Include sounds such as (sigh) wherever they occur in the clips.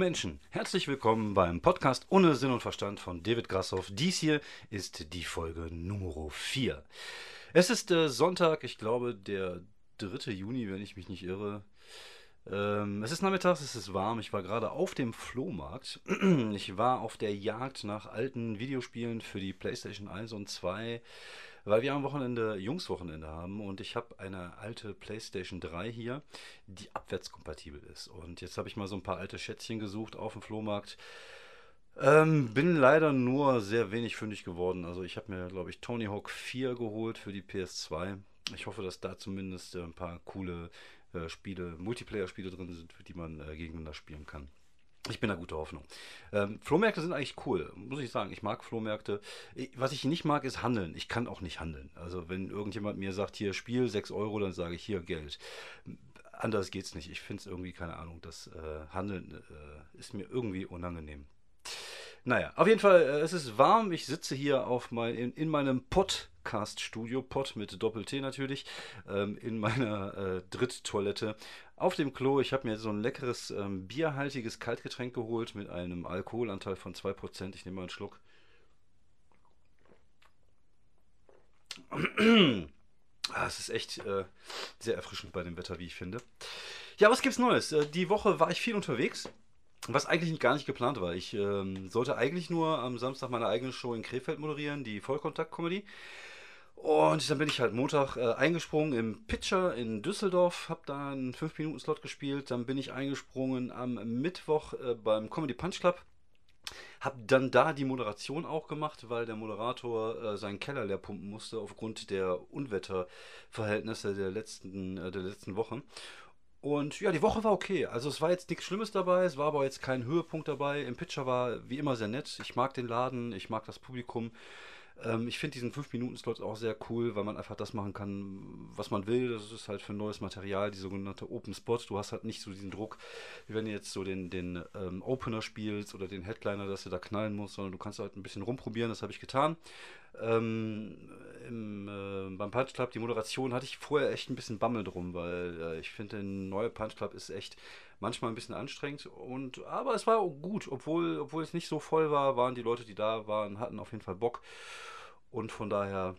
Menschen, herzlich willkommen beim Podcast ohne Sinn und Verstand von David Grassoff. Dies hier ist die Folge Nummer 4. Es ist äh, Sonntag, ich glaube der 3. Juni, wenn ich mich nicht irre. Ähm, es ist nachmittags, es ist warm. Ich war gerade auf dem Flohmarkt. (clears throat) Ich war auf der Jagd nach alten Videospielen für die PlayStation 1 und 2 weil wir am Wochenende Jungswochenende haben und ich habe eine alte PlayStation 3 hier, die abwärtskompatibel ist. Und jetzt habe ich mal so ein paar alte Schätzchen gesucht auf dem Flohmarkt. Ähm, bin leider nur sehr wenig fündig geworden. Also ich habe mir, glaube ich, Tony Hawk 4 geholt für die PS2. Ich hoffe, dass da zumindest äh, ein paar coole äh, Spiele, Multiplayer-Spiele drin sind, die man äh, gegeneinander spielen kann. Ich bin da guter Hoffnung. Ähm, Flohmärkte sind eigentlich cool, muss ich sagen. Ich mag Flohmärkte. Was ich nicht mag, ist Handeln. Ich kann auch nicht handeln. Also wenn irgendjemand mir sagt, hier Spiel 6 Euro, dann sage ich hier Geld. Anders geht's nicht. Ich finde es irgendwie, keine Ahnung, das äh, Handeln äh, ist mir irgendwie unangenehm. Naja, auf jeden Fall, äh, es ist warm. Ich sitze hier auf mein, in, in meinem Podcast-Studio, Pod mit Doppel-T natürlich, ähm, in meiner äh, Dritttoilette auf dem Klo. Ich habe mir so ein leckeres ähm, bierhaltiges Kaltgetränk geholt mit einem Alkoholanteil von 2%. Ich nehme mal einen Schluck. (clears throat) Ah, es ist echt äh, sehr erfrischend bei dem Wetter, wie ich finde. Ja, was gibt's Neues? Äh, die Woche war ich viel unterwegs. Was eigentlich gar nicht geplant war. Ich ähm, sollte eigentlich nur am Samstag meine eigene Show in Krefeld moderieren, die Vollkontakt-Comedy. Und dann bin ich halt Montag äh, eingesprungen im Pitcher in Düsseldorf, habe da einen 5-Minuten-Slot gespielt. Dann bin ich eingesprungen am Mittwoch äh, beim Comedy Punch Club. Hab dann da die Moderation auch gemacht, weil der Moderator äh, seinen Keller leer pumpen musste aufgrund der Unwetterverhältnisse der letzten, äh, der letzten Wochen. Und ja, die Woche war okay. Also es war jetzt nichts Schlimmes dabei, es war aber jetzt kein Höhepunkt dabei. Im Pitcher war wie immer sehr nett. Ich mag den Laden, ich mag das Publikum. Ähm, ich finde diesen 5-Minuten-Slot auch sehr cool, weil man einfach das machen kann, was man will. Das ist halt für neues Material, die sogenannte Open Spot. Du hast halt nicht so diesen Druck, wie wenn du jetzt so den, den ähm, Opener spielst oder den Headliner, dass du da knallen musst, sondern du kannst halt ein bisschen rumprobieren. Das habe ich getan. Ähm, im, äh, beim Punch Club, die Moderation hatte ich vorher echt ein bisschen Bammel drum, weil äh, ich finde, ein neuer Punch Club ist echt manchmal ein bisschen anstrengend. Und, aber es war gut, obwohl, obwohl es nicht so voll war, waren die Leute, die da waren, hatten auf jeden Fall Bock. Und von daher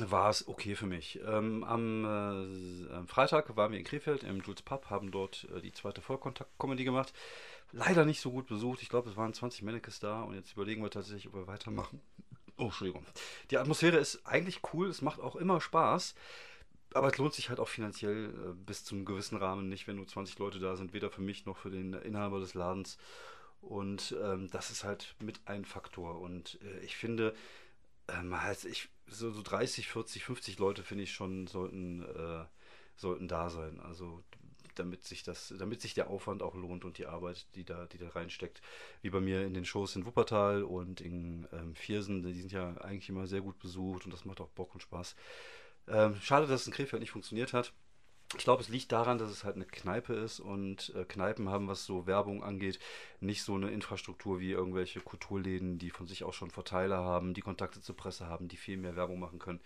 war es okay für mich. Ähm, am, äh, am, Freitag waren wir in Krefeld im Jules Pub, haben dort äh, die zweite Vollkontakt-Comedy gemacht. Leider nicht so gut besucht. Ich glaube, es waren 20 Mannequins da und jetzt überlegen wir tatsächlich, ob wir weitermachen. Oh, Entschuldigung. Die Atmosphäre ist eigentlich cool, es macht auch immer Spaß. Aber es lohnt sich halt auch finanziell äh, bis zum gewissen Rahmen nicht, wenn nur 20 Leute da sind, weder für mich noch für den Inhaber des Ladens. Und ähm, das ist halt mit ein Faktor. Und äh, ich finde, ähm, also ich, so, so 30, 40, 50 Leute finde ich schon sollten, äh, sollten da sein. Also damit sich das, damit sich der Aufwand auch lohnt und die Arbeit, die da, die da reinsteckt. Wie bei mir in den Shows in Wuppertal und in ähm, Viersen, die sind ja eigentlich immer sehr gut besucht und das macht auch Bock und Spaß. Ähm, schade, dass es in Krefeld nicht funktioniert hat. Ich glaube, es liegt daran, dass es halt eine Kneipe ist und äh, Kneipen haben, was so Werbung angeht, nicht so eine Infrastruktur wie irgendwelche Kulturläden, die von sich auch schon Verteiler haben, die Kontakte zur Presse haben, die viel mehr Werbung machen können.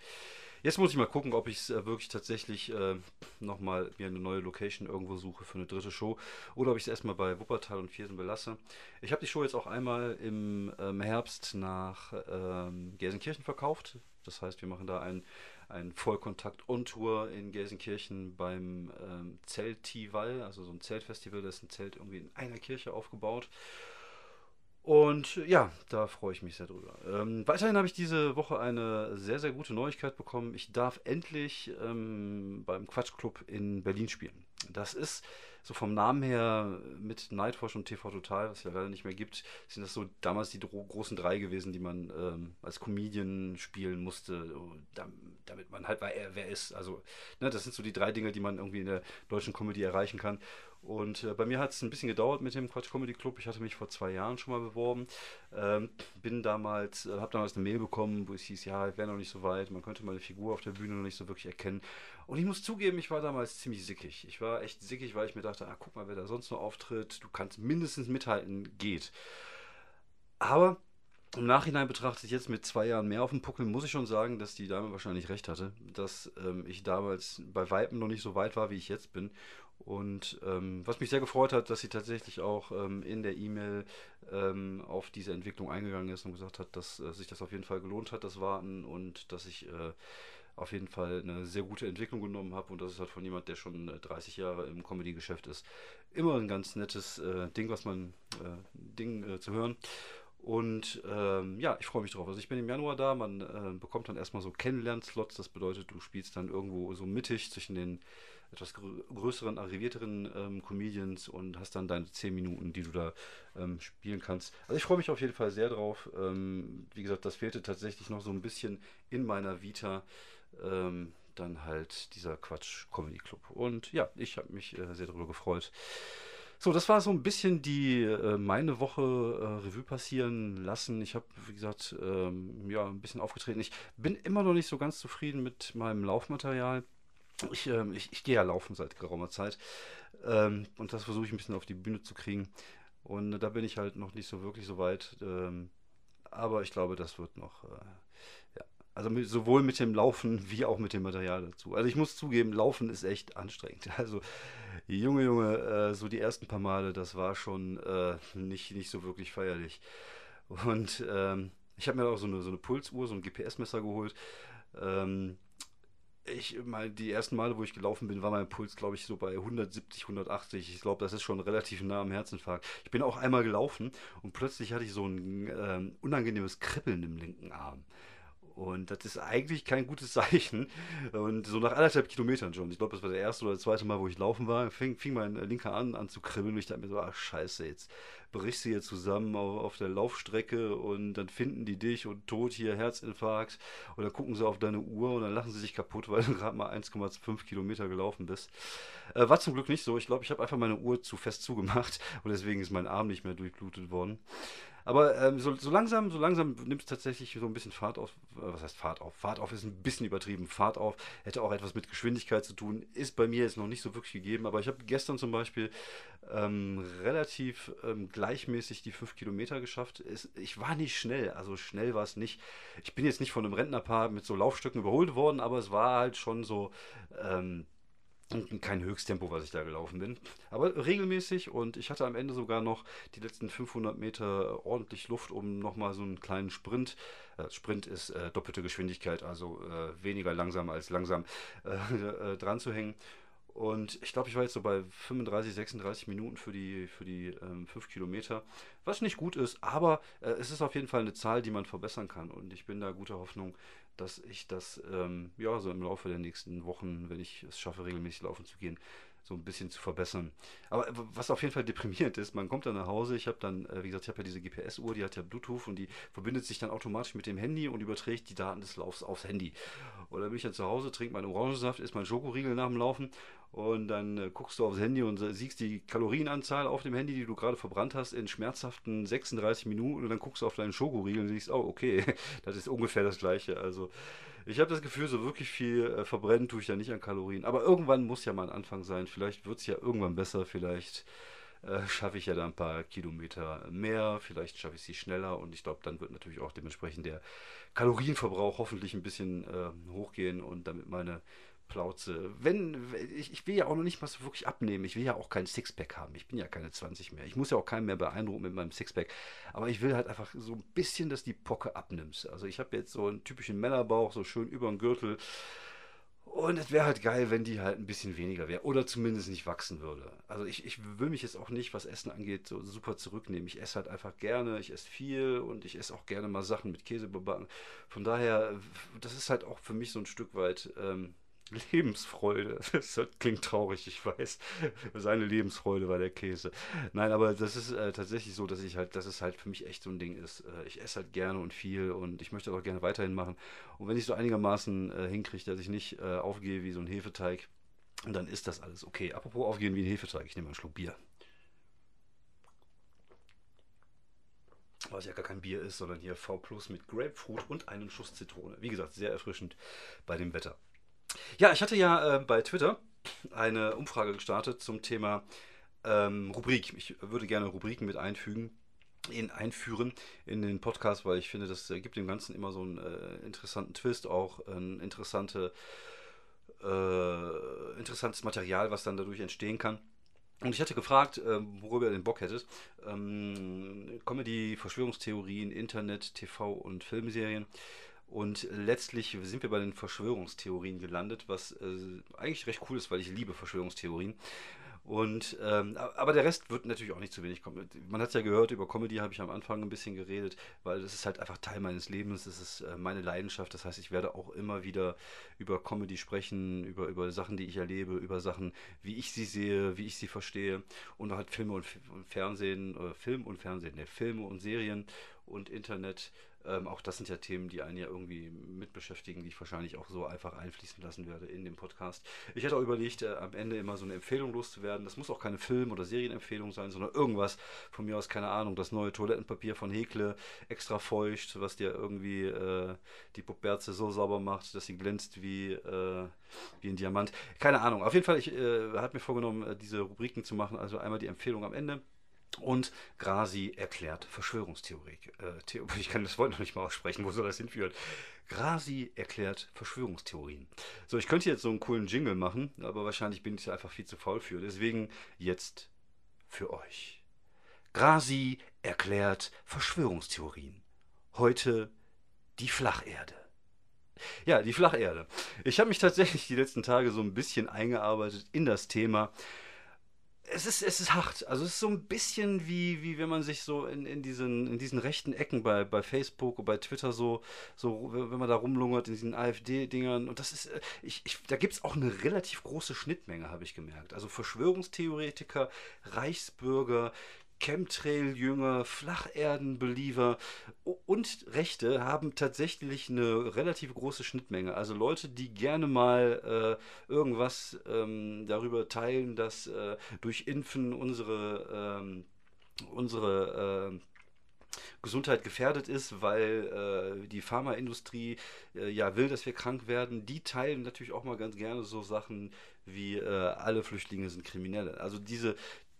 Jetzt muss ich mal gucken, ob ich es äh, wirklich tatsächlich äh, nochmal mir eine neue Location irgendwo suche für eine dritte Show oder ob ich es erstmal bei Wuppertal und Viersen belasse. Ich habe die Show jetzt auch einmal im ähm, Herbst nach ähm, Gelsenkirchen verkauft. Das heißt, wir machen da ein ein Vollkontakt-On-Tour in Gelsenkirchen beim ähm, Zeltival, also so ein Zeltfestival, da ist ein Zelt irgendwie in einer Kirche aufgebaut. Und ja, da freue ich mich sehr drüber. Ähm, weiterhin habe ich diese Woche eine sehr, sehr gute Neuigkeit bekommen. Ich darf endlich ähm, beim Quatschclub in Berlin spielen. Das ist so vom Namen her mit Nightwatch und TV Total, was ja leider nicht mehr gibt, sind das so damals die großen drei gewesen, die man ähm, als Comedian spielen musste, damit man halt, wer, wer ist. Also, ne, das sind so die drei Dinge, die man irgendwie in der deutschen Comedy erreichen kann. Und äh, bei mir hat es ein bisschen gedauert mit dem Quatsch Comedy Club. Ich hatte mich vor zwei Jahren schon mal beworben. Ähm, bin damals, äh, habe damals eine Mail bekommen, wo es hieß, ja, ich wäre noch nicht so weit, man könnte meine Figur auf der Bühne noch nicht so wirklich erkennen. Und ich muss zugeben, ich war damals ziemlich sickig. Ich war echt sickig, weil ich mir dachte, ah, guck mal, wer da sonst noch auftritt, du kannst mindestens mithalten, geht. Aber im Nachhinein betrachtet, jetzt mit zwei Jahren mehr auf dem Puckel, muss ich schon sagen, dass die Dame wahrscheinlich recht hatte, dass ähm, ich damals bei Weitem noch nicht so weit war, wie ich jetzt bin Und ähm, was mich sehr gefreut hat, dass sie tatsächlich auch ähm, in der E-Mail ähm, auf diese Entwicklung eingegangen ist und gesagt hat, dass äh, sich das auf jeden Fall gelohnt hat, das Warten und dass ich äh, auf jeden Fall eine sehr gute Entwicklung genommen habe und das ist halt von jemand, der schon 30 äh, Jahre im Comedy-Geschäft ist, immer ein ganz nettes äh, Ding, was man äh, Ding äh, zu hören. Und ähm, ja, ich freue mich drauf. Also ich bin im Januar da, man äh, bekommt dann erstmal so Kennenlern-Slots, das bedeutet, du spielst dann irgendwo so mittig zwischen den etwas größeren, arrivierteren ähm, Comedians und hast dann deine 10 Minuten, die du da ähm, spielen kannst. Also ich freue mich auf jeden Fall sehr drauf. Ähm, wie gesagt, das fehlte tatsächlich noch so ein bisschen in meiner Vita. Ähm, dann halt dieser Quatsch Comedy Club. Und ja, ich habe mich äh, sehr darüber gefreut. So, das war so ein bisschen die äh, meine Woche äh, Revue passieren lassen. Ich habe, wie gesagt, ähm, ja, ein bisschen aufgetreten. Ich bin immer noch nicht so ganz zufrieden mit meinem Laufmaterial. Ich, ähm, ich, ich gehe ja laufen seit geraumer Zeit. Ähm, und das versuche ich ein bisschen auf die Bühne zu kriegen. Und da bin ich halt noch nicht so wirklich so weit. Ähm, aber ich glaube, das wird noch. Äh, ja. Also mit, sowohl mit dem Laufen (laughs) wie auch mit dem Material dazu. Also ich muss zugeben, Laufen ist echt anstrengend. (laughs) Also Junge, Junge, äh, so die ersten paar Male, das war schon äh, nicht, nicht so wirklich feierlich. Und ähm, ich habe mir auch so eine, so eine Pulsuhr, so ein GPS-Messer geholt. Ähm, ich mal die ersten Male, wo ich gelaufen bin, war mein Puls, glaube ich, so bei 170, 180. Ich glaube, das ist schon relativ nah am Herzinfarkt. Ich bin auch einmal gelaufen und plötzlich hatte ich so ein ähm, unangenehmes Kribbeln im linken Arm. Und das ist eigentlich kein gutes (laughs) Zeichen. Und so nach anderthalb Kilometern schon, ich glaube, das war das erste oder das zweite Mal, wo ich laufen war, fing, fing mein linker an, an zu kribbeln. Und ich dachte mir so, ach scheiße, jetzt brichst du hier zusammen auf, auf, der Laufstrecke und dann finden die dich und tot hier Herzinfarkt. Und dann gucken sie auf deine Uhr und dann lachen sie sich kaputt, weil du gerade mal 1,5 Kilometer gelaufen bist. Äh, war zum Glück nicht so. Ich glaube, ich habe einfach meine Uhr zu fest zugemacht und deswegen ist mein Arm nicht mehr durchblutet worden. Aber ähm, so, so, langsam, so langsam nimmt es tatsächlich so ein bisschen Fahrt auf. Äh, was heißt Fahrt auf? Fahrt auf ist ein bisschen übertrieben. Fahrt auf hätte auch etwas mit Geschwindigkeit zu tun. Ist bei mir jetzt noch nicht so wirklich gegeben. Aber ich habe gestern zum Beispiel ähm, relativ ähm, gleichmäßig die 5 Kilometer geschafft. Es, ich war nicht schnell, also schnell war es nicht. Ich bin jetzt nicht von einem Rentnerpaar mit so Laufstücken überholt worden, aber es war halt schon so ähm, kein Höchsttempo, was ich da gelaufen bin. Aber regelmäßig und ich hatte am Ende sogar noch die letzten 500 Meter ordentlich Luft, um nochmal so einen kleinen Sprint. Äh, Sprint ist äh, doppelte Geschwindigkeit, also äh, weniger langsam als langsam äh, äh, dran zu hängen. Und ich glaube, ich war jetzt so bei 35, 36 Minuten für die, für die ähm, 5 Kilometer, was nicht gut ist, aber äh, es ist auf jeden Fall eine Zahl, die man verbessern kann. Und ich bin da guter Hoffnung, dass ich das ähm, ja so im Laufe der nächsten Wochen, wenn ich es schaffe, regelmäßig laufen zu gehen, so ein bisschen zu verbessern. Aber was auf jeden Fall deprimierend ist, man kommt dann nach Hause, ich habe dann, äh, wie gesagt, ich habe ja diese GPS-Uhr, die hat ja Bluetooth und die verbindet sich dann automatisch mit dem Handy und überträgt die Daten des Laufs aufs Handy. Dann bin ich dann zu Hause, trinke meinen Orangensaft, isst mein Schokoriegel nach dem Laufen und dann äh, guckst du aufs Handy und siehst die Kalorienanzahl auf dem Handy, die du gerade verbrannt hast, in schmerzhaften 36 Minuten und dann guckst du auf deinen Schokoriegel und siehst, oh, okay, (laughs) das ist ungefähr das gleiche. Also ich habe das Gefühl, so wirklich viel äh, verbrennen tue ich ja nicht an Kalorien. Aber irgendwann muss ja mal ein Anfang sein. Vielleicht wird es ja irgendwann besser, vielleicht äh, schaffe ich ja da ein paar Kilometer mehr, vielleicht schaffe ich sie schneller und ich glaube, dann wird natürlich auch dementsprechend der Kalorienverbrauch hoffentlich ein bisschen äh, hochgehen und damit meine Plauze. Wenn, ich, ich will ja auch noch nicht mal so wirklich abnehmen. Ich will ja auch kein Sixpack haben. Ich bin ja keine 20 mehr. Ich muss ja auch keinen mehr beeindrucken mit meinem Sixpack. Aber ich will halt einfach so ein bisschen, dass die Pocke abnimmst. Also ich habe jetzt so einen typischen Männerbauch, so schön über den Gürtel. Und es wäre halt geil, wenn die halt ein bisschen weniger wäre. Oder zumindest nicht wachsen würde. Also ich, ich will mich jetzt auch nicht, was Essen angeht, so super zurücknehmen. Ich esse halt einfach gerne, ich esse viel und ich esse auch gerne mal Sachen mit Käse bebacken. Von daher, das ist halt auch für mich so ein Stück weit. Ähm, Lebensfreude. (laughs) Das klingt traurig, ich weiß. Seine Lebensfreude war der Käse. Nein, aber das ist äh, tatsächlich so, dass ich halt, dass es halt für mich echt so ein Ding ist. Äh, ich esse halt gerne und viel und ich möchte das auch gerne weiterhin machen. Und wenn ich so einigermaßen äh, hinkriege, dass ich nicht äh, aufgehe wie so ein Hefeteig, dann ist das alles okay. Apropos aufgehen wie ein Hefeteig, ich nehme einen Schluck Bier. was ja gar kein Bier ist, sondern hier V Plus mit Grapefruit und einen Schuss Zitrone. Wie gesagt, sehr erfrischend bei dem Wetter. Ja, ich hatte ja äh, bei Twitter eine Umfrage gestartet zum Thema ähm, Rubrik. Ich würde gerne Rubriken mit einfügen, in, einführen in den Podcast, weil ich finde, das äh, gibt dem Ganzen immer so einen äh, interessanten Twist, auch eine interessante äh, interessantes Material, was dann dadurch entstehen kann. Und ich hatte gefragt, äh, worüber ihr den Bock hättet. Ähm, Comedy, Verschwörungstheorien, Internet, TV und Filmserien. Und letztlich sind wir bei den Verschwörungstheorien gelandet, was äh, eigentlich recht cool ist, weil ich liebe Verschwörungstheorien. Und, ähm, aber der Rest wird natürlich auch nicht zu wenig kommen. Man hat es ja gehört, über Comedy habe ich am Anfang ein bisschen geredet, weil das ist halt einfach Teil meines Lebens, das ist äh, meine Leidenschaft. Das heißt, ich werde auch immer wieder über Comedy sprechen, über, über Sachen, die ich erlebe, über Sachen, wie ich sie sehe, wie ich sie verstehe. Und halt Filme und, und Fernsehen, äh, Film und Fernsehen, ne, Filme und Serien und Internet ähm, auch das sind ja Themen, die einen ja irgendwie mit beschäftigen, die ich wahrscheinlich auch so einfach einfließen lassen werde in dem Podcast. Ich hätte auch überlegt, äh, am Ende immer so eine Empfehlung loszuwerden. Das muss auch keine Film- oder Serienempfehlung sein, sondern irgendwas von mir aus, keine Ahnung, das neue Toilettenpapier von Hekle, extra feucht, was dir irgendwie äh, die Puppberze so sauber macht, dass sie glänzt wie, äh, wie ein Diamant. Keine Ahnung. Auf jeden Fall, ich äh, habe mir vorgenommen, äh, diese Rubriken zu machen. Also einmal die Empfehlung am Ende und Grasi erklärt Verschwörungstheorie. Äh, (laughs) ich kann das Wort noch nicht mal aussprechen, wo soll das hinführen? Grasi erklärt Verschwörungstheorien. So, ich könnte jetzt so einen coolen Jingle machen, aber wahrscheinlich bin ich einfach viel zu faul für. Deswegen jetzt für euch. Grasi erklärt Verschwörungstheorien. Heute die Flacherde. Ja, die Flacherde. Ich habe mich tatsächlich die letzten Tage so ein bisschen eingearbeitet in das Thema es ist, es ist hart. Also es ist so ein bisschen wie, wie wenn man sich so in, in, diesen, in diesen rechten Ecken bei, bei Facebook und bei Twitter so, so, wenn man da rumlungert in diesen AfD-Dingern. Und das ist, äh, ich, ich, da gibt es auch eine relativ große Schnittmenge, habe ich gemerkt. Also Verschwörungstheoretiker, Reichsbürger, Chemtrail-Jünger, Flacherden-Believer und Rechte haben tatsächlich eine relativ große Schnittmenge. Also Leute, die gerne mal äh, irgendwas ähm, darüber teilen, dass äh, durch Impfen unsere, ähm, unsere äh, Gesundheit gefährdet ist, weil äh, die Pharmaindustrie äh, ja will, dass wir krank werden. Die teilen natürlich auch mal ganz gerne so Sachen wie äh, alle Flüchtlinge sind Kriminelle. Also diese,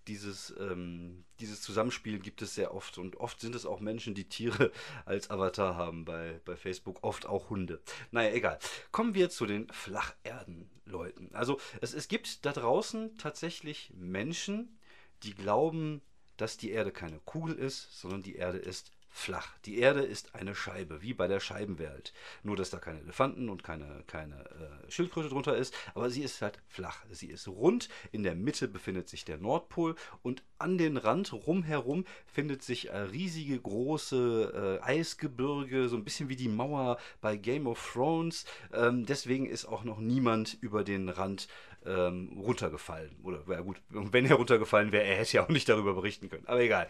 dieses, ähm, dieses Zusammenspiel gibt es sehr oft. Und oft sind es auch Menschen, die Tiere (laughs) als Avatar haben bei, bei Facebook, oft auch Hunde. Naja, egal. Kommen wir zu den Flacherden-Leuten. Also es, es gibt da draußen tatsächlich Menschen, die glauben, dass die Erde keine Kugel ist, sondern die Erde ist flach. Die Erde ist eine Scheibe, wie bei der Scheibenwelt. Nur, dass da keine Elefanten und keine, keine äh, Schildkröte drunter ist, aber sie ist halt flach. Sie ist rund, in der Mitte befindet sich der Nordpol und an den Rand rumherum findet sich äh, riesige große äh, Eisgebirge, so ein bisschen wie die Mauer bei Game of Thrones. Ähm, deswegen ist auch noch niemand über den Rand ähm, runtergefallen. Oder, ja gut, wenn er runtergefallen wäre, er hätte ja auch nicht darüber berichten können. Aber egal.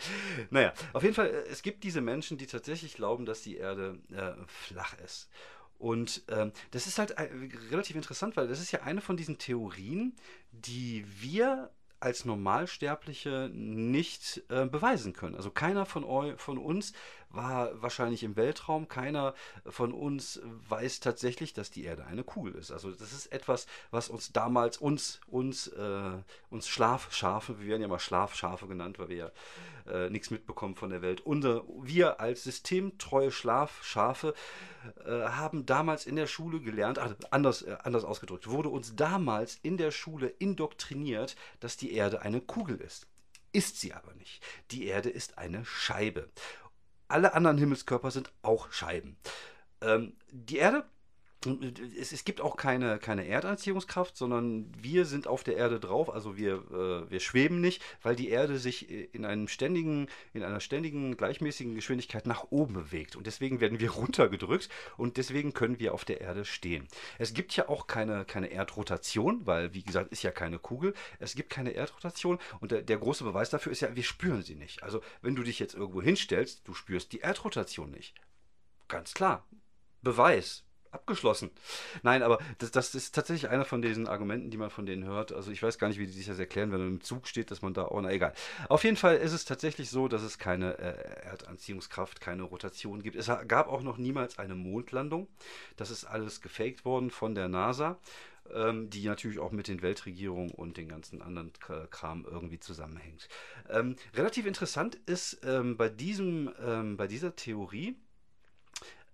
Naja, auf jeden Fall, äh, es gibt diese Menschen, die tatsächlich glauben, dass die Erde äh, flach ist. Und ähm, das ist halt äh, relativ interessant, weil das ist ja eine von diesen Theorien, die wir als Normalsterbliche nicht äh, beweisen können. Also keiner von, von uns war wahrscheinlich im Weltraum. Keiner von uns weiß tatsächlich, dass die Erde eine Kugel ist. Also das ist etwas, was uns damals, uns, uns, äh, uns Schlafschafe, wir werden ja mal Schlafschafe genannt, weil wir ja äh, nichts mitbekommen von der Welt. Unser, wir als systemtreue Schlafschafe äh, haben damals in der Schule gelernt, ach, anders, äh, anders ausgedrückt, wurde uns damals in der Schule indoktriniert, dass die Erde eine Kugel ist. Ist sie aber nicht. Die Erde ist eine Scheibe. Alle anderen Himmelskörper sind auch Scheiben. Ähm, die Erde es, es, gibt auch keine, keine Erdanziehungskraft, sondern wir sind auf der Erde drauf, also wir, äh, wir schweben nicht, weil die Erde sich in, einem ständigen, in einer ständigen, gleichmäßigen Geschwindigkeit nach oben bewegt. Und deswegen werden wir (laughs) runtergedrückt und deswegen können wir auf der Erde stehen. Es gibt ja auch keine, keine Erdrotation, weil, wie gesagt, ist ja keine Kugel. Es gibt keine Erdrotation und der, der große Beweis dafür ist ja, wir spüren sie nicht. Also, wenn du dich jetzt irgendwo hinstellst, du spürst die Erdrotation nicht. Ganz klar. Beweis abgeschlossen. Nein, aber das, das ist tatsächlich einer von diesen Argumenten, die man von denen hört. Also ich weiß gar nicht, wie die sich das erklären, wenn man im Zug steht, dass man da, oh, na egal. Auf jeden Fall ist es tatsächlich so, dass es keine äh, Erdanziehungskraft, keine Rotation gibt. Es gab auch noch niemals eine Mondlandung. Das ist alles gefaked worden von der NASA ähm, die natürlich auch mit den Weltregierungen und den ganzen anderen Kram irgendwie zusammenhängt. Ähm, relativ interessant ist ähm, bei, diesem, ähm, bei dieser Theorie,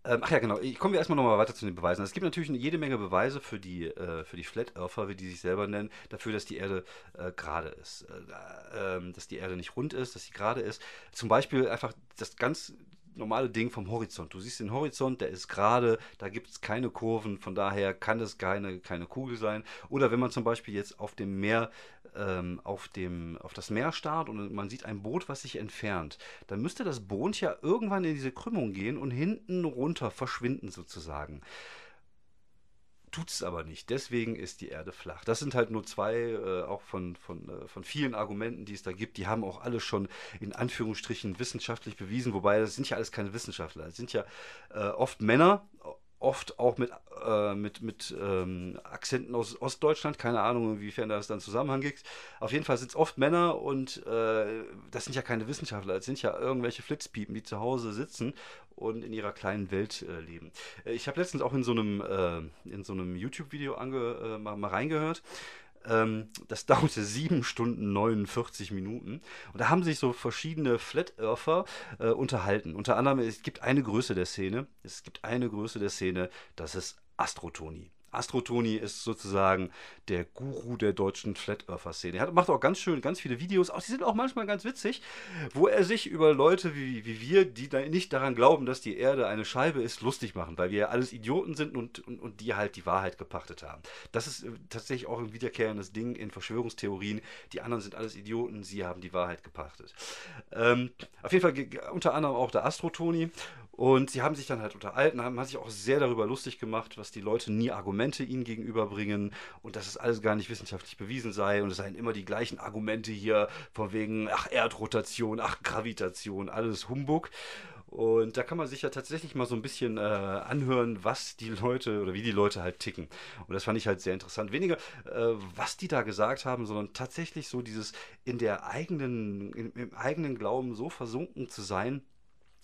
Ähm, ach ja, genau. Ich komme erstmal nochmal weiter zu den Beweisen. Es gibt natürlich jede Menge Beweise für die, äh, für die Flat Earther, wie die sich selber nennen, dafür, dass die Erde äh, gerade ist. Äh, ähm, dass die Erde nicht rund ist, dass sie gerade ist. Zum Beispiel einfach das ganz normale Ding vom Horizont. Du siehst den Horizont, der ist gerade, da gibt es keine Kurven, von daher kann das keine, keine Kugel sein. Oder wenn man zum Beispiel jetzt auf dem Meer, ähm, auf, dem, auf das Meer starrt und man sieht ein Boot, was sich entfernt, dann müsste das Boot ja irgendwann in diese Krümmung gehen und hinten runter verschwinden sozusagen tut es aber nicht. Deswegen ist die Erde flach. Das sind halt nur zwei, äh, auch von, von, äh, von vielen Argumenten, die es da gibt. Die haben auch alle schon in Anführungsstrichen wissenschaftlich bewiesen, wobei das sind ja alles keine Wissenschaftler. Das sind ja äh, oft Männer, oft auch mit, äh, mit, mit ähm, Akzenten aus Ostdeutschland. Keine Ahnung, inwiefern das dann Zusammenhang gibt. Auf jeden Fall sind es oft Männer und äh, das sind ja keine Wissenschaftler. Das sind ja irgendwelche Flitzpiepen, die zu Hause sitzen und in ihrer kleinen Welt äh, leben. Äh, ich habe letztens auch in so einem, äh, in so einem YouTube-Video äh, mal, mal reingehört ähm, das (laughs) dauerte 7 Stunden 49 Minuten. Und da haben sich so verschiedene Flat Earther äh, unterhalten. Unter anderem, es gibt eine Größe der Szene. Es gibt eine Größe der Szene, das ist Astrotoni. Astrotoni ist sozusagen der Guru der deutschen Flat Earther Szene. Er macht auch ganz schön, ganz viele Videos, auch die sind auch manchmal ganz witzig, wo er sich über Leute wie, wie wir, die da nicht daran glauben, dass die Erde eine Scheibe ist, lustig machen, weil wir ja alles Idioten sind und, und, und die halt die Wahrheit gepachtet haben. Das ist äh, tatsächlich auch ein wiederkehrendes Ding in Verschwörungstheorien. Die anderen sind alles Idioten, sie haben die Wahrheit gepachtet. Ähm, auf jeden Fall unter anderem auch der Astrotoni. Und sie haben sich dann halt unterhalten, haben, sich auch sehr darüber lustig gemacht, was die Leute nie Argumente ihnen gegenüberbringen und dass es alles gar nicht wissenschaftlich bewiesen sei und es seien immer die gleichen Argumente hier von wegen, ach Erdrotation, ach Gravitation, alles Humbug. Und da kann man sich ja tatsächlich mal so ein bisschen äh, anhören, was die Leute oder wie die Leute halt ticken. Und das fand ich halt sehr interessant. Weniger, äh, was die da gesagt haben, sondern tatsächlich so dieses in der eigenen, im, im eigenen Glauben so versunken zu sein,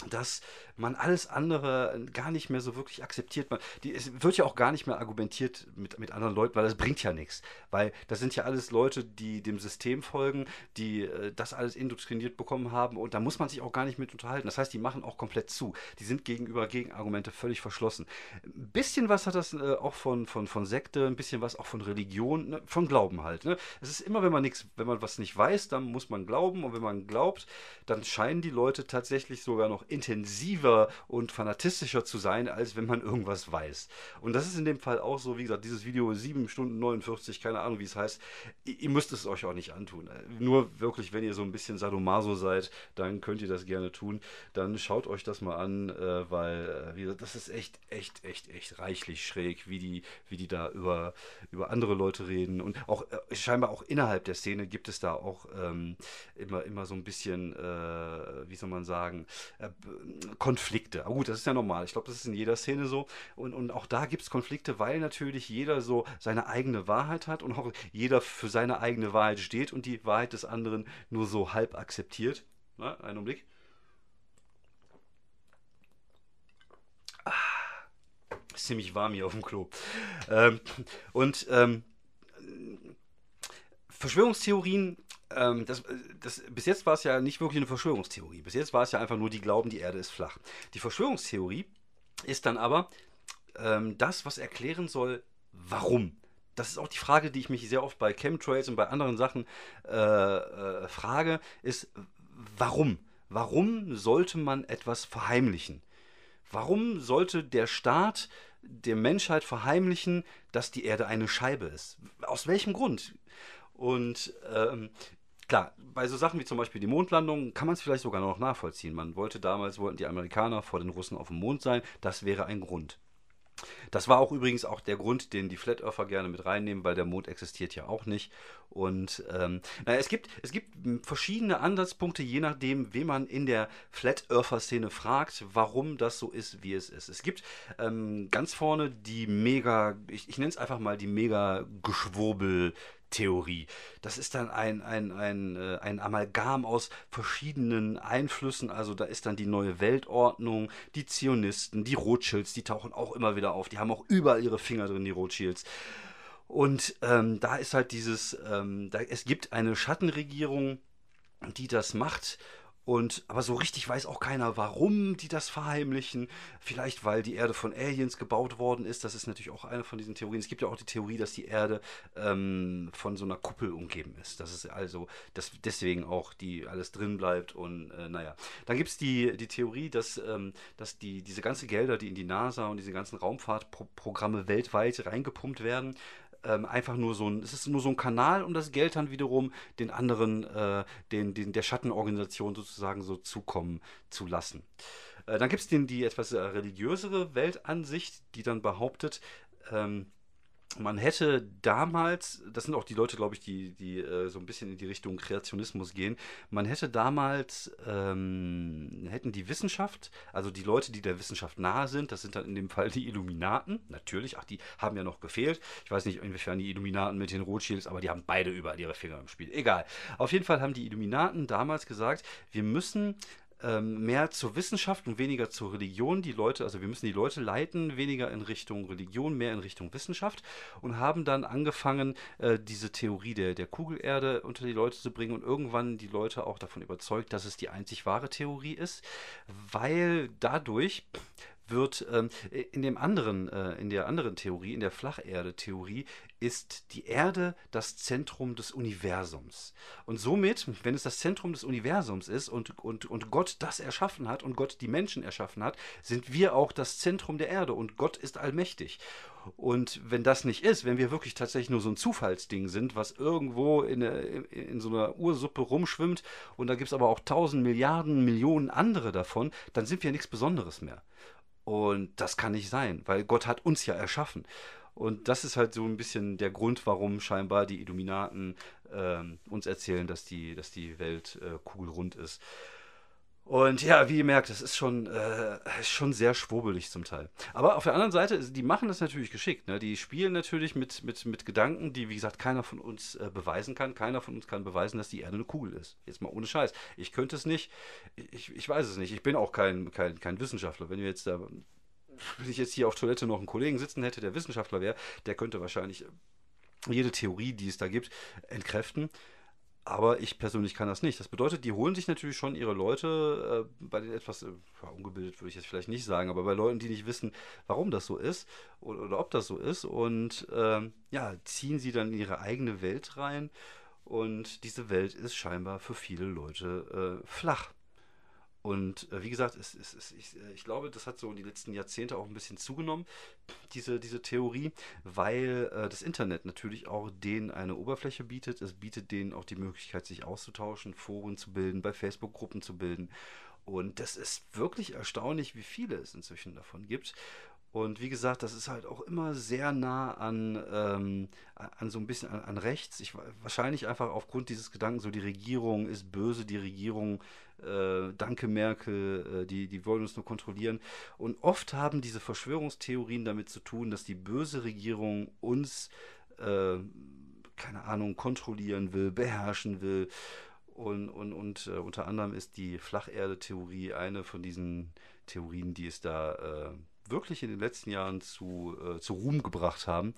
dass man alles andere gar nicht mehr so wirklich akzeptiert. Man, die, es wird ja auch gar nicht mehr argumentiert mit, mit anderen Leuten, weil das bringt ja nichts. Weil das sind ja alles Leute, die dem System folgen, die äh, das alles indoktriniert bekommen haben und da muss man sich auch gar nicht mit unterhalten. Das heißt, die machen auch komplett zu. Die sind gegenüber Gegenargumente völlig verschlossen. Ein bisschen was hat das äh, auch von, von, von Sekte, ein bisschen was auch von Religion, ne? von Glauben halt. Ne? Es ist immer, wenn man nichts, wenn man was nicht weiß, dann muss man glauben und wenn man glaubt, dann scheinen die Leute tatsächlich sogar noch intensiver und fanatistischer zu sein, als wenn man irgendwas weiß. Und das ist in dem Fall auch so, wie gesagt, dieses Video 7 Stunden 49, keine Ahnung, wie es heißt. Ihr, müsst es euch auch nicht antun. Nur wirklich, wenn ihr so ein bisschen Sadomaso seid, dann könnt ihr das gerne tun. Dann schaut euch das mal an, äh, weil, äh, wie gesagt, das ist echt, echt, echt, echt reichlich schräg, wie die, wie die da über, über andere Leute reden. Und auch äh, scheinbar auch innerhalb der Szene gibt es da auch ähm, immer, immer so ein bisschen, äh, wie soll man sagen, äh, Konflikte. Aber gut, das ist ja normal. Ich glaube, das ist in jeder Szene so. Und, und auch da gibt es Konflikte, weil natürlich jeder so seine eigene Wahrheit hat und auch jeder für seine eigene Wahrheit steht und die Wahrheit des anderen nur so halb akzeptiert. Na, einen Augenblick. Ah, ist ziemlich warm hier auf dem Klo. Ähm, und ähm, Verschwörungstheorien ähm, das, das, bis jetzt war es ja nicht wirklich eine Verschwörungstheorie. Bis jetzt war es ja einfach nur, die glauben, die Erde ist flach. Die Verschwörungstheorie ist dann aber ähm, das, was erklären soll, warum. Das ist auch die Frage, die ich mich sehr oft bei Chemtrails und bei anderen Sachen äh, äh, frage, ist, warum? Warum sollte man etwas verheimlichen? Warum sollte der Staat der Menschheit verheimlichen, dass die Erde eine Scheibe ist? Aus welchem Grund? Und ähm, Klar, bei so Sachen wie zum Beispiel die Mondlandung kann man es vielleicht sogar noch nachvollziehen. Man wollte damals, wollten die Amerikaner vor den Russen auf dem Mond sein. Das wäre ein Grund. Das war auch übrigens auch der Grund, den die Flat Earther gerne mit reinnehmen, weil der Mond existiert ja auch nicht. Und ähm, naja, es, gibt, es gibt verschiedene Ansatzpunkte, je nachdem, wen man in der Flat Earther-Szene fragt, warum das so ist, wie es ist. Es gibt ähm, ganz vorne die mega, ich, ich nenne es einfach mal die mega Geschwurbel- Theorie. Das ist dann ein, ein, ein, äh, ein Amalgam aus verschiedenen Einflüssen. Also da ist dann die neue Weltordnung, die Zionisten, die Rothschilds, die tauchen auch immer wieder auf. Die haben auch überall ihre Finger drin, die Rothschilds. Und ähm, da ist halt dieses, ähm, da, es gibt eine Schattenregierung, die das macht Und, aber so richtig weiß auch keiner, warum die das verheimlichen. Vielleicht, weil die Erde von Aliens gebaut worden ist. Das ist natürlich auch eine von diesen Theorien. Es gibt ja auch die Theorie, dass die Erde ähm, von so einer Kuppel umgeben ist. Das ist also, dass deswegen auch die alles drin bleibt. Und äh, naja. Dann gibt es die, die Theorie, dass, ähm, dass die, diese ganzen Gelder, die in die NASA und diese ganzen Raumfahrtprogramme weltweit reingepumpt werden, ähm, einfach nur so ein, es ist nur so ein Kanal, um das Geld dann wiederum den anderen, äh, den, den, der Schattenorganisation sozusagen so zukommen zu lassen. Äh, dann gibt es die etwas äh, religiösere Weltansicht, die dann behauptet, ähm, man hätte damals, das sind auch die Leute, glaube ich, die, die äh, so ein bisschen in die Richtung Kreationismus gehen, man hätte damals, ähm, hätten die Wissenschaft, also die Leute, die der Wissenschaft nahe sind, das sind dann in dem Fall die Illuminaten, natürlich, ach, die haben ja noch gefehlt. Ich weiß nicht, inwiefern die Illuminaten mit den Rothschilds, aber die haben beide überall ihre Finger im Spiel. Egal. Auf jeden Fall haben die Illuminaten damals gesagt, wir müssen ähm, mehr zur Wissenschaft und weniger zur Religion. Die Leute, also wir müssen die Leute leiten, weniger in Richtung Religion, mehr in Richtung Wissenschaft und haben dann angefangen, äh, diese Theorie der, der Kugelerde unter die Leute zu bringen und irgendwann die Leute auch davon überzeugt, dass es die einzig wahre Theorie ist, weil dadurch wird ähm, in dem anderen, äh, in der anderen Theorie, in der Flacherde-Theorie, ist die Erde das Zentrum des Universums. Und somit, wenn es das Zentrum des Universums ist und, und, und Gott das erschaffen hat und Gott die Menschen erschaffen hat, sind wir auch das Zentrum der Erde und Gott ist allmächtig. Und wenn das nicht ist, wenn wir wirklich tatsächlich nur so ein Zufallsding sind, was irgendwo in, in so einer Ursuppe rumschwimmt und da gibt es aber auch tausend Milliarden, Millionen andere davon, dann sind wir nichts Besonderes mehr. Und das kann nicht sein, weil Gott hat uns ja erschaffen. Und das ist halt so ein bisschen der Grund, warum scheinbar die Illuminaten ähm, uns erzählen, dass die, dass die Welt äh, kugelrund ist. Und ja, wie ihr merkt, das ist schon, äh, schon sehr schwurbelig zum Teil. Aber auf der anderen Seite, die machen das natürlich geschickt. Ne? Die spielen natürlich mit, mit, mit Gedanken, die, wie gesagt, keiner von uns äh, beweisen kann. Keiner von uns kann beweisen, dass die Erde eine Kugel ist. Jetzt mal ohne Scheiß. Ich könnte es nicht. Ich, ich weiß es nicht. Ich bin auch kein, kein, kein Wissenschaftler. Wenn wir jetzt da, wenn ich jetzt hier auf Toilette noch einen Kollegen sitzen hätte, der Wissenschaftler wäre, der könnte wahrscheinlich jede Theorie, die es da gibt, entkräften. Aber ich persönlich kann das nicht. Das bedeutet, die holen sich natürlich schon ihre Leute, äh, bei den etwas, äh, ungebildet würde ich jetzt vielleicht nicht sagen, aber bei Leuten, die nicht wissen, warum das so ist oder, oder ob das so ist und ähm, ja, ziehen sie dann in ihre eigene Welt rein und diese Welt ist scheinbar für viele Leute äh, flach. Und äh, wie gesagt, es, es, es, ich, äh, ich, glaube, das hat so in die letzten Jahrzehnte auch ein bisschen zugenommen, diese, diese Theorie, weil äh, das Internet natürlich auch denen eine Oberfläche bietet. Es bietet denen auch die Möglichkeit, sich auszutauschen, Foren zu bilden, bei Facebook-Gruppen zu bilden. Und das ist wirklich erstaunlich, wie viele es inzwischen davon gibt. Und wie gesagt, das ist halt auch immer sehr nah an, ähm, an so ein bisschen an, an, rechts. Ich, wahrscheinlich einfach aufgrund dieses Gedanken, so die Regierung ist böse, die Regierung, äh, danke Merkel, äh, die, die wollen uns nur kontrollieren. Und oft haben diese Verschwörungstheorien damit zu tun, dass die böse Regierung uns, äh, keine Ahnung, kontrollieren will, beherrschen will. Und, und, und äh, unter anderem ist die Flacherde-Theorie eine von diesen Theorien, die es da äh, wirklich in den letzten Jahren zu, äh, zu Ruhm gebracht haben.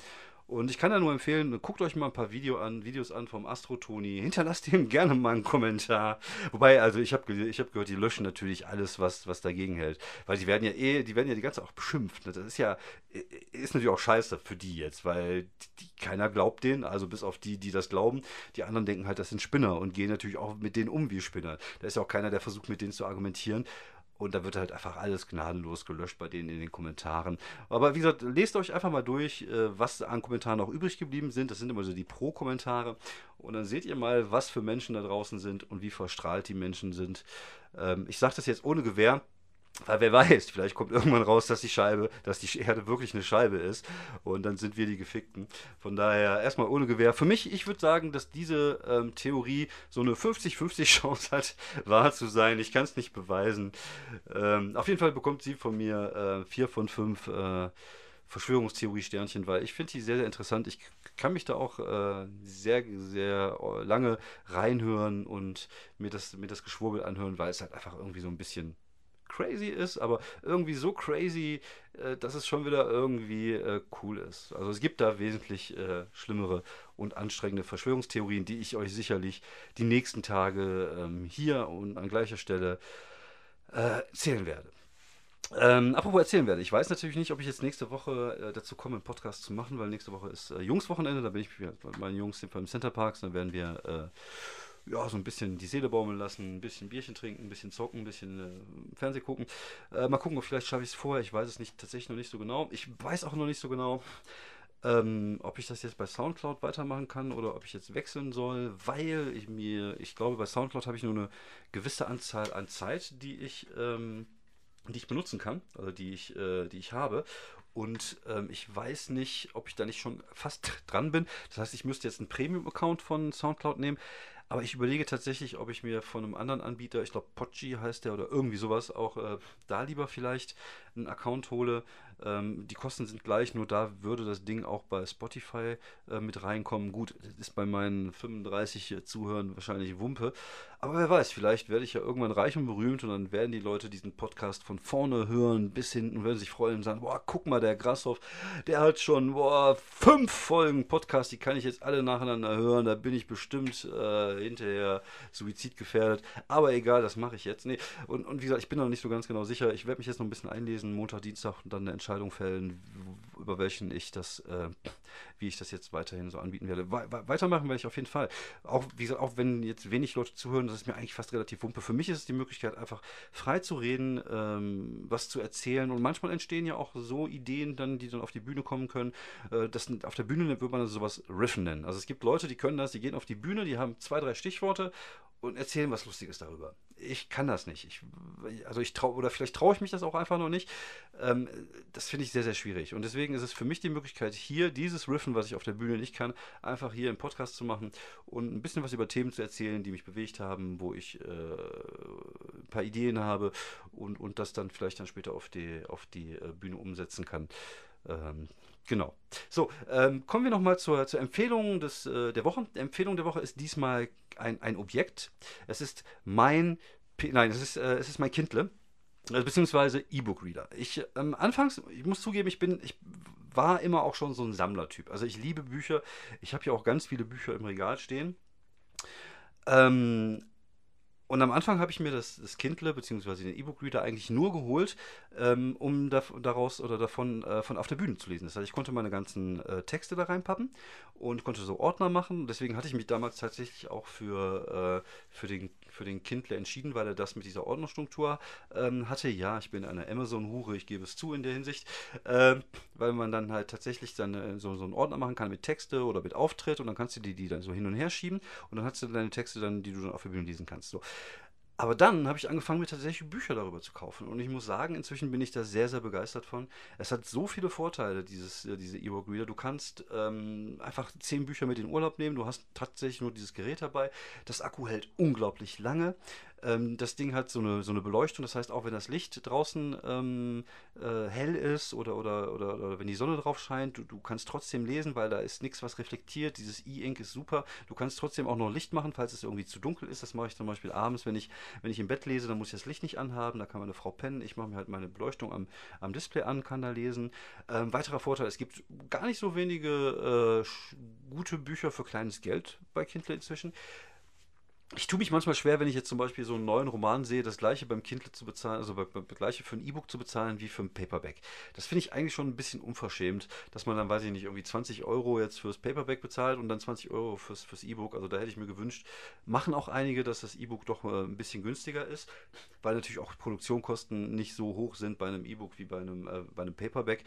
Und ich kann da nur empfehlen, guckt euch mal ein paar Video an, Videos an vom Astro-Toni. Hinterlasst ihm (laughs) gerne mal einen Kommentar. Wobei, also ich habe ich hab gehört, die löschen natürlich alles, was, was dagegen hält. Weil die werden ja eh, die werden ja die ganze Zeit auch beschimpft. Das ist ja, ist natürlich auch scheiße für die jetzt, weil die, keiner glaubt denen, also bis auf die, die das glauben. Die anderen denken halt, das sind Spinner und gehen natürlich auch mit denen um wie Spinner. Da ist ja auch keiner, der versucht, mit denen zu argumentieren. Und da wird halt einfach alles gnadenlos gelöscht bei denen in den Kommentaren. Aber wie gesagt, lest euch einfach mal durch, äh, was an Kommentaren noch übrig geblieben sind. Das sind immer so die Pro-Kommentare. Und dann seht ihr mal, was für Menschen da draußen sind und wie verstrahlt die Menschen sind. Ähm, ich sage das jetzt ohne Gewehr. Weil wer weiß, vielleicht kommt irgendwann raus, dass die Scheibe, dass die Erde wirklich eine Scheibe ist und dann sind wir die Gefickten. Von daher erstmal ohne Gewehr. Für mich, ich würde sagen, dass diese ähm, Theorie so eine 50-50 Chance hat, (laughs) wahr zu sein. Ich kann es nicht beweisen. Ähm, auf jeden Fall bekommt sie von mir äh, vier von fünf äh, Verschwörungstheorie-Sternchen, weil ich finde die sehr, sehr interessant. Ich kann mich da auch äh, sehr, sehr lange reinhören und mir das, mir das Geschwurbel anhören, weil es halt einfach irgendwie so ein bisschen crazy ist, aber irgendwie so crazy, äh, dass es schon wieder irgendwie äh, cool ist. Also es gibt da wesentlich äh, schlimmere und anstrengende Verschwörungstheorien, die ich euch sicherlich die nächsten Tage ähm, hier und an gleicher Stelle äh, erzählen werde. Ähm, apropos erzählen werde, ich weiß natürlich nicht, ob ich jetzt nächste Woche äh, dazu komme, einen Podcast zu machen, weil nächste Woche ist äh, Jungswochenende, da bin ich mit meinen Jungs im Center Parks, dann werden wir äh, ja, so ein bisschen die Seele baumeln lassen, ein bisschen Bierchen trinken, ein bisschen zocken, ein bisschen äh, Fernseh gucken. Äh, mal gucken, ob vielleicht schaffe ich es vorher, ich weiß es nicht, tatsächlich noch nicht so genau. Ich weiß auch noch nicht so genau, ähm, ob ich das jetzt bei Soundcloud weitermachen kann oder ob ich jetzt wechseln soll, weil ich mir, ich glaube, bei Soundcloud habe ich nur eine gewisse Anzahl an Zeit, die ich ähm, die ich benutzen kann, also die ich, äh, die ich habe. Und ähm, ich weiß nicht, ob ich da nicht schon fast (laughs) dran bin. Das heißt, ich müsste jetzt einen Premium-Account von SoundCloud nehmen. Aber ich überlege tatsächlich, ob ich mir von einem anderen Anbieter, ich glaube Podgy heißt der oder irgendwie sowas, auch äh, da lieber vielleicht einen Account hole. Ähm, die Kosten sind gleich, nur da würde das Ding auch bei Spotify äh, mit reinkommen. Gut, das ist bei meinen 35 Zuhörern wahrscheinlich Wumpe. Aber wer weiß, vielleicht werde ich ja irgendwann reich und berühmt und dann werden die Leute diesen Podcast von vorne hören bis hinten und werden sich freuen und sagen, boah, guck mal, der Grashoff, der hat schon, boah, fünf Folgen Podcast, die kann ich jetzt alle nacheinander hören, da bin ich bestimmt äh, hinterher suizidgefährdet. Aber egal, das mache ich jetzt. Nee. Und, und wie gesagt, ich bin noch nicht so ganz genau sicher. Ich werde mich jetzt noch ein bisschen einlesen, Montag, Dienstag und dann eine Entscheidung fällen, über welchen ich das, äh, wie ich das jetzt weiterhin so anbieten werde. We weitermachen werde ich auf jeden Fall. Auch, wie gesagt, auch wenn jetzt wenig Leute zuhören, das ist mir eigentlich fast relativ wumpe. Für mich ist es die Möglichkeit, einfach frei zu reden, ähm, was zu erzählen. Und manchmal entstehen ja auch so Ideen, dann, die dann auf die Bühne kommen können. Äh, das, auf der Bühne würde man sowas Riffen nennen. Also es gibt Leute, die können das, die gehen auf die Bühne, die haben zwei, drei Stichworte und erzählen was Lustiges darüber. Ich kann das nicht. Ich, also ich traue, oder vielleicht traue ich mich das auch einfach noch nicht. Ähm, das finde ich sehr, sehr schwierig. Und deswegen ist es für mich die Möglichkeit, hier dieses Riffen, was ich auf der Bühne nicht kann, einfach hier im Podcast zu machen und ein bisschen was über Themen zu erzählen, die mich bewegt haben, wo ich äh, ein paar Ideen habe und, und das dann vielleicht dann später auf die, auf die äh, Bühne umsetzen kann. Ähm, Genau. So, ähm, kommen wir nochmal zur, zur Empfehlung des, äh, der Woche. Die Empfehlung der Woche ist diesmal ein, ein Objekt. Es ist mein, nein, es ist, äh, es ist mein Kindle, äh, beziehungsweise E-Book-Reader. Ich, ähm, anfangs, ich muss zugeben, ich bin, ich war immer auch schon so ein Sammlertyp. Also ich liebe Bücher. Ich habe ja auch ganz viele Bücher im Regal stehen. Ähm, und am Anfang habe ich mir das, das Kindle bzw. den E-Book-Reader eigentlich nur geholt, ähm, um da, daraus oder davon äh, von auf der Bühne zu lesen. Das heißt, ich konnte meine ganzen äh, Texte da reinpappen und konnte so Ordner machen. Deswegen hatte ich mich damals tatsächlich auch für, äh, für, den, für den Kindle entschieden, weil er das mit dieser Ordnerstruktur ähm, hatte. Ja, ich bin eine Amazon-Hure, ich gebe es zu in der Hinsicht, ähm, weil man dann halt tatsächlich äh, so, so einen Ordner machen kann mit Texte oder mit Auftritt und dann kannst du die, die dann so hin und her schieben und dann hast du deine Texte dann, die du dann auf der Bühne lesen kannst. So. Aber dann habe ich angefangen, mir tatsächlich Bücher darüber zu kaufen. Und ich muss sagen, inzwischen bin ich da sehr, sehr begeistert von. Es hat so viele Vorteile, dieses, äh, diese E-Book Reader. Du kannst ähm, einfach zehn Bücher mit in den Urlaub nehmen. Du hast tatsächlich nur dieses Gerät dabei. Das Akku hält unglaublich lange. Ähm, das Ding hat so eine, so eine Beleuchtung, das heißt, auch wenn das Licht draußen ähm, äh, hell ist oder, oder, oder, oder, wenn die Sonne drauf scheint, du, du kannst trotzdem lesen, weil da ist nichts, was reflektiert. Dieses E-Ink ist super. Du kannst trotzdem auch noch Licht machen, falls es irgendwie zu dunkel ist. Das mache ich zum Beispiel abends, wenn ich, wenn ich im Bett lese, dann muss ich das Licht nicht anhaben. Da kann meine Frau pennen. Ich mache mir halt meine Beleuchtung am, am Display an, kann da lesen. Ähm, weiterer Vorteil, es gibt gar nicht so wenige äh, gute Bücher für kleines Geld bei Kindle inzwischen ich tue mich manchmal schwer, wenn ich jetzt zum Beispiel so einen neuen Roman sehe, das gleiche beim Kindle zu bezahlen, also das gleiche für ein E-Book zu bezahlen wie für ein Paperback. Das finde ich eigentlich schon ein bisschen unverschämt, dass man dann, weiß ich nicht, irgendwie 20 Euro jetzt fürs Paperback bezahlt und dann 20 Euro fürs, fürs E-Book. Also da hätte ich mir gewünscht, machen auch einige, dass das E-Book doch ein bisschen günstiger ist, weil natürlich auch Produktionskosten nicht so hoch sind bei einem E-Book wie bei einem, äh, bei einem Paperback.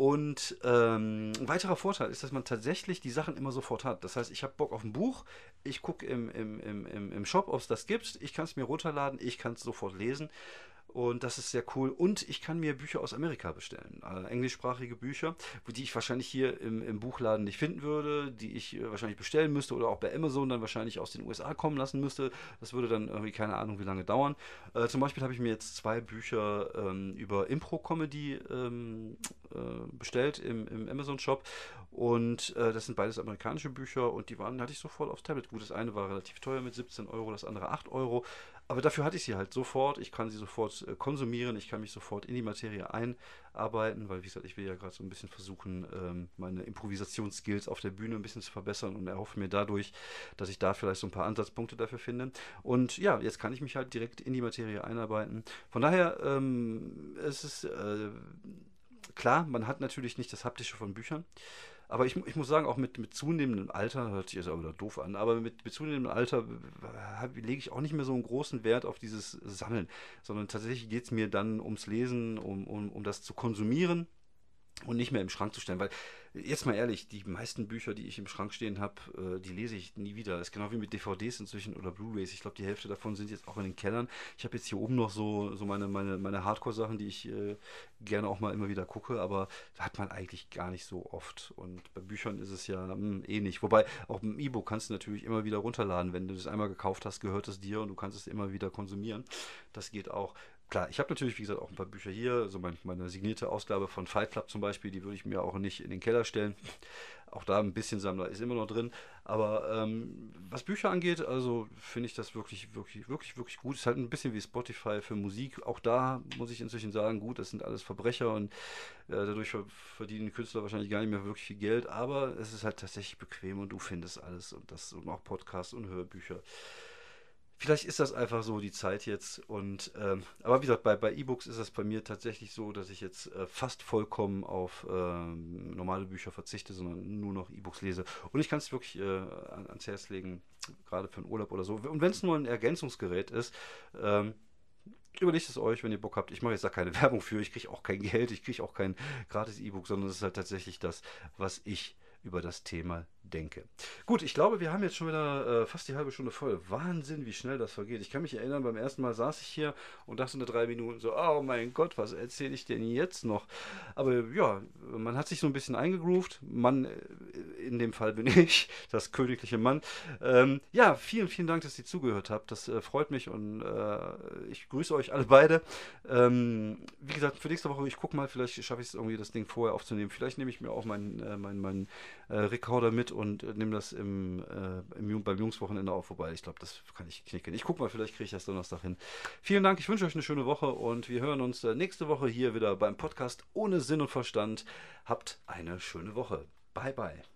Und ähm, ein weiterer Vorteil ist, dass man tatsächlich die Sachen immer sofort hat. Das heißt, ich habe Bock auf ein Buch, ich gucke im, im, im, im Shop, ob es das gibt, ich kann es mir runterladen, ich kann es sofort lesen. Und das ist sehr cool. Und ich kann mir Bücher aus Amerika bestellen. Also englischsprachige Bücher, die ich wahrscheinlich hier im, im Buchladen nicht finden würde, die ich äh, wahrscheinlich bestellen müsste oder auch bei Amazon dann wahrscheinlich aus den USA kommen lassen müsste. Das würde dann irgendwie keine Ahnung, wie lange dauern. Äh, zum Beispiel habe ich mir jetzt zwei Bücher ähm, über Impro-Comedy ähm, äh, bestellt im, im Amazon-Shop. Und äh, das sind beides amerikanische Bücher und die waren, hatte ich sofort aufs Tablet. Gut, das eine war relativ teuer mit 17 Euro, das andere 8 Euro. Aber dafür hatte ich sie halt sofort. Ich kann sie sofort äh, konsumieren, ich kann mich sofort in die Materie einarbeiten, weil, wie gesagt, ich will ja gerade so ein bisschen versuchen, ähm, meine Improvisationsskills auf der Bühne ein bisschen zu verbessern und erhoffe mir dadurch, dass ich da vielleicht so ein paar Ansatzpunkte dafür finde. Und ja, jetzt kann ich mich halt direkt in die Materie einarbeiten. Von daher, ähm, es ist äh, klar, man hat natürlich nicht das Haptische von Büchern. Aber ich, ich muss sagen, auch mit, mit zunehmendem Alter, hört sich jetzt aber wieder doof an, aber mit, mit zunehmendem Alter lege ich auch nicht mehr so einen großen Wert auf dieses Sammeln, sondern tatsächlich geht es mir dann ums Lesen, um, um, um das zu konsumieren und nicht mehr im Schrank zu stellen. Weil, jetzt mal ehrlich, die meisten Bücher, die ich im Schrank stehen habe, äh, die lese ich nie wieder. Das ist genau wie mit DVDs inzwischen oder Blu-Rays. Ich glaube, die Hälfte davon sind jetzt auch in den Kellern. Ich habe jetzt hier oben noch so, so meine, meine, meine Hardcore-Sachen, die ich äh, gerne auch mal immer wieder gucke, aber da hat man eigentlich gar nicht so oft. Und bei Büchern ist es ja mh, hm, ähnlich. Wobei, auch im E-Book kannst du natürlich immer wieder runterladen. Wenn du das einmal gekauft hast, gehört es dir und du kannst es immer wieder konsumieren. Das geht auch. Klar, ich habe natürlich, wie gesagt, auch ein paar Bücher hier, so mein, meine signierte Ausgabe von Fight Club zum Beispiel, die würde ich mir auch nicht in den Keller stellen. Auch da ein bisschen Sammler ist immer noch drin. Aber ähm, was Bücher angeht, also finde ich das wirklich, wirklich, wirklich, wirklich gut. Ist halt ein bisschen wie Spotify für Musik. Auch da muss ich inzwischen sagen, gut, das sind alles Verbrecher und äh, dadurch verdienen die Künstler wahrscheinlich gar nicht mehr wirklich viel Geld. Aber es ist halt tatsächlich bequem und du findest alles und das und auch Podcasts und Hörbücher. Vielleicht ist das einfach so die Zeit jetzt. Und ähm, aber wie gesagt, bei, bei E-Books ist es bei mir tatsächlich so, dass ich jetzt äh, fast vollkommen auf ähm, normale Bücher verzichte, sondern nur noch E-Books lese. Und ich kann es wirklich äh, ans Herz legen, gerade für einen Urlaub oder so. Und wenn es nur ein Ergänzungsgerät ist, ähm, Überlegt es euch, wenn ihr Bock habt. Ich mache jetzt da keine (laughs) Werbung für, ich kriege auch kein Geld, ich kriege auch kein gratis E-Book, sondern es ist halt tatsächlich das, was ich über das Thema denke. Gut, ich glaube, wir haben jetzt schon wieder äh, fast die halbe Stunde voll. Wahnsinn, wie schnell das vergeht. Ich kann mich erinnern, beim ersten Mal saß ich hier und dachte eine drei Minuten so, oh mein Gott, was erzähle ich denn jetzt noch? Aber ja, man hat sich so ein bisschen eingegroovt. Mann, äh, in dem Fall bin (laughs) ich, das königliche Mann. Ähm, ja, vielen, vielen Dank, dass ihr zugehört habt. Das äh, freut mich und äh, ich grüße euch alle beide. Ähm, wie gesagt, für nächste Woche, ich gucke mal, vielleicht schaffe ich es irgendwie, das Ding vorher aufzunehmen. Vielleicht nehme ich mir auch meinen äh, mein, mein, äh, Rekorder mit und äh, nehme das im, äh, im, beim Jungswochenende auch vorbei. Ich glaube, das kann ich knicken. Ich gucke mal, vielleicht kriege ich das Donnerstag hin. Vielen Dank, ich wünsche euch eine schöne Woche und wir hören uns äh, nächste Woche hier wieder beim Podcast ohne Sinn und Verstand. Habt eine schöne Woche. Bye, bye.